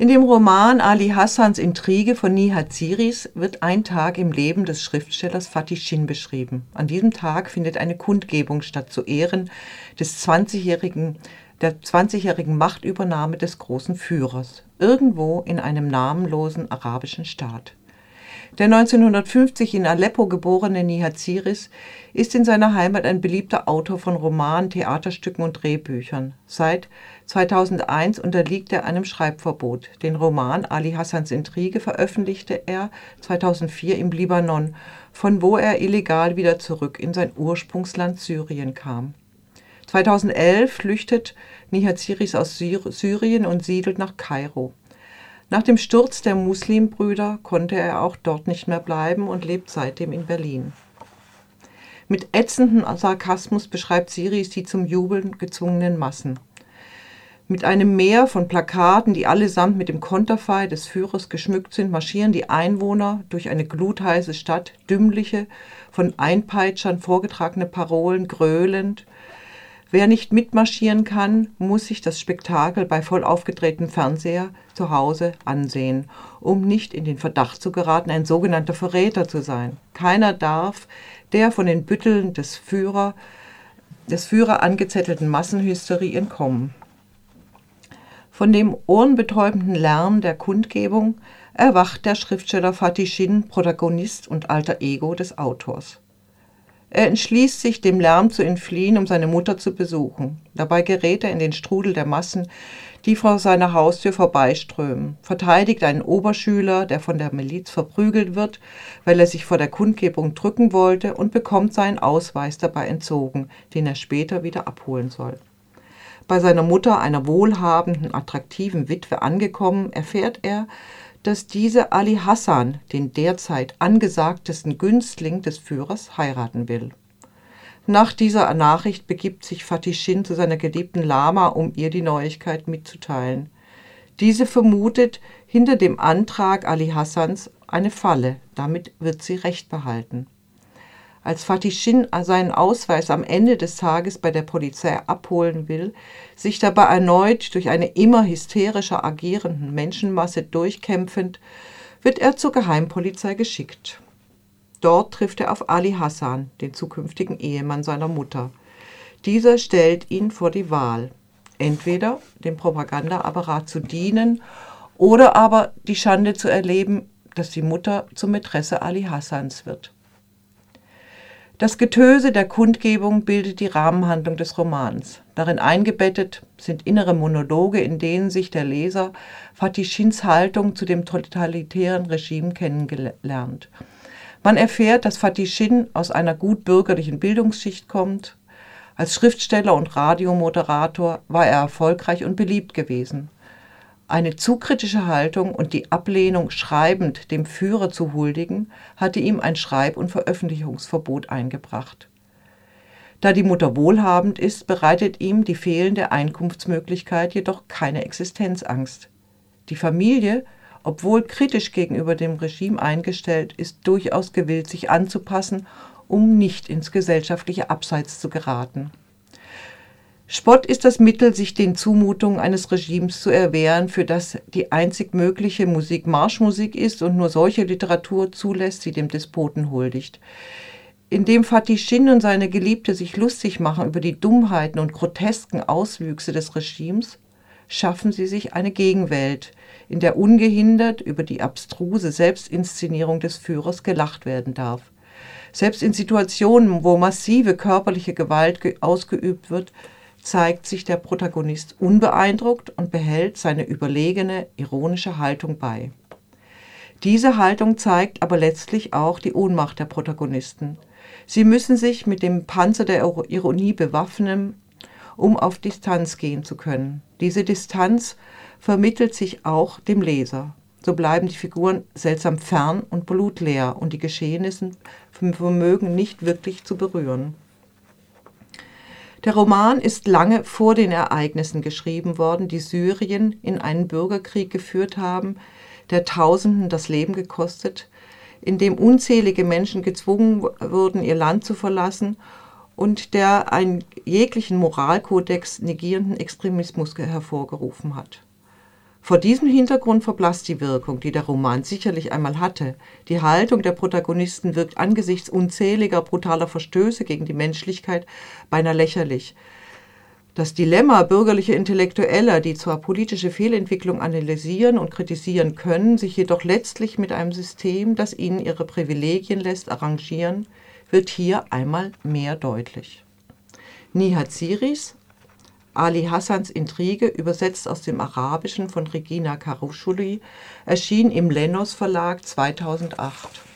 In dem Roman Ali Hassans Intrige von Nihat Siris wird ein Tag im Leben des Schriftstellers Fatih Shin beschrieben. An diesem Tag findet eine Kundgebung statt zu Ehren des 20-jährigen der 20-jährigen Machtübernahme des großen Führers, irgendwo in einem namenlosen arabischen Staat. Der 1950 in Aleppo geborene Nihat Siris ist in seiner Heimat ein beliebter Autor von Romanen, Theaterstücken und Drehbüchern. Seit 2001 unterliegt er einem Schreibverbot. Den Roman Ali Hassans Intrige veröffentlichte er 2004 im Libanon, von wo er illegal wieder zurück in sein Ursprungsland Syrien kam. 2011 flüchtet Nihat Siris aus Syrien und siedelt nach Kairo. Nach dem Sturz der Muslimbrüder konnte er auch dort nicht mehr bleiben und lebt seitdem in Berlin. Mit ätzendem Sarkasmus beschreibt Siris die zum Jubeln gezwungenen Massen. Mit einem Meer von Plakaten, die allesamt mit dem Konterfei des Führers geschmückt sind, marschieren die Einwohner durch eine glutheiße Stadt, dümmliche, von Einpeitschern vorgetragene Parolen gröhlend, Wer nicht mitmarschieren kann, muss sich das Spektakel bei voll aufgedrehtem Fernseher zu Hause ansehen, um nicht in den Verdacht zu geraten, ein sogenannter Verräter zu sein. Keiner darf der von den Bütteln des Führer, des Führer angezettelten Massenhysterie entkommen. Von dem ohrenbetäubenden Lärm der Kundgebung erwacht der Schriftsteller Fatih Shin, Protagonist und alter Ego des Autors. Er entschließt sich, dem Lärm zu entfliehen, um seine Mutter zu besuchen. Dabei gerät er in den Strudel der Massen, die vor seiner Haustür vorbeiströmen, verteidigt einen Oberschüler, der von der Miliz verprügelt wird, weil er sich vor der Kundgebung drücken wollte, und bekommt seinen Ausweis dabei entzogen, den er später wieder abholen soll. Bei seiner Mutter, einer wohlhabenden, attraktiven Witwe angekommen, erfährt er, dass diese Ali Hassan, den derzeit angesagtesten Günstling des Führers, heiraten will. Nach dieser Nachricht begibt sich Fatih Shin zu seiner geliebten Lama, um ihr die Neuigkeit mitzuteilen. Diese vermutet hinter dem Antrag Ali Hassans eine Falle, damit wird sie Recht behalten. Als Fatih seinen Ausweis am Ende des Tages bei der Polizei abholen will, sich dabei erneut durch eine immer hysterischer agierenden Menschenmasse durchkämpfend, wird er zur Geheimpolizei geschickt. Dort trifft er auf Ali Hassan, den zukünftigen Ehemann seiner Mutter. Dieser stellt ihn vor die Wahl, entweder dem Propagandaapparat zu dienen oder aber die Schande zu erleben, dass die Mutter zur Mätresse Ali Hassans wird. Das Getöse der Kundgebung bildet die Rahmenhandlung des Romans. Darin eingebettet sind innere Monologe, in denen sich der Leser Fatih Shins Haltung zu dem totalitären Regime kennengelernt. Man erfährt, dass Fatih Shin aus einer gut bürgerlichen Bildungsschicht kommt. Als Schriftsteller und Radiomoderator war er erfolgreich und beliebt gewesen. Eine zu kritische Haltung und die Ablehnung, schreibend dem Führer zu huldigen, hatte ihm ein Schreib- und Veröffentlichungsverbot eingebracht. Da die Mutter wohlhabend ist, bereitet ihm die fehlende Einkunftsmöglichkeit jedoch keine Existenzangst. Die Familie, obwohl kritisch gegenüber dem Regime eingestellt, ist durchaus gewillt, sich anzupassen, um nicht ins gesellschaftliche Abseits zu geraten. Spott ist das Mittel, sich den Zumutungen eines Regimes zu erwehren, für das die einzig mögliche Musik Marschmusik ist und nur solche Literatur zulässt, die dem Despoten huldigt. Indem Fatih Shin und seine Geliebte sich lustig machen über die Dummheiten und grotesken Auswüchse des Regimes, schaffen sie sich eine Gegenwelt, in der ungehindert über die abstruse Selbstinszenierung des Führers gelacht werden darf. Selbst in Situationen, wo massive körperliche Gewalt ausgeübt wird, zeigt sich der Protagonist unbeeindruckt und behält seine überlegene, ironische Haltung bei. Diese Haltung zeigt aber letztlich auch die Ohnmacht der Protagonisten. Sie müssen sich mit dem Panzer der Ironie bewaffnen, um auf Distanz gehen zu können. Diese Distanz vermittelt sich auch dem Leser. So bleiben die Figuren seltsam fern und blutleer und die Geschehnisse vermögen nicht wirklich zu berühren. Der Roman ist lange vor den Ereignissen geschrieben worden, die Syrien in einen Bürgerkrieg geführt haben, der Tausenden das Leben gekostet, in dem unzählige Menschen gezwungen wurden, ihr Land zu verlassen und der einen jeglichen Moralkodex negierenden Extremismus hervorgerufen hat. Vor diesem Hintergrund verblasst die Wirkung, die der Roman sicherlich einmal hatte. Die Haltung der Protagonisten wirkt angesichts unzähliger brutaler Verstöße gegen die Menschlichkeit beinahe lächerlich. Das Dilemma bürgerlicher Intellektueller, die zwar politische Fehlentwicklung analysieren und kritisieren können, sich jedoch letztlich mit einem System, das ihnen ihre Privilegien lässt, arrangieren, wird hier einmal mehr deutlich. Nihat Siris, Ali Hassans Intrige, übersetzt aus dem Arabischen von Regina Karushuli, erschien im Lennos Verlag 2008.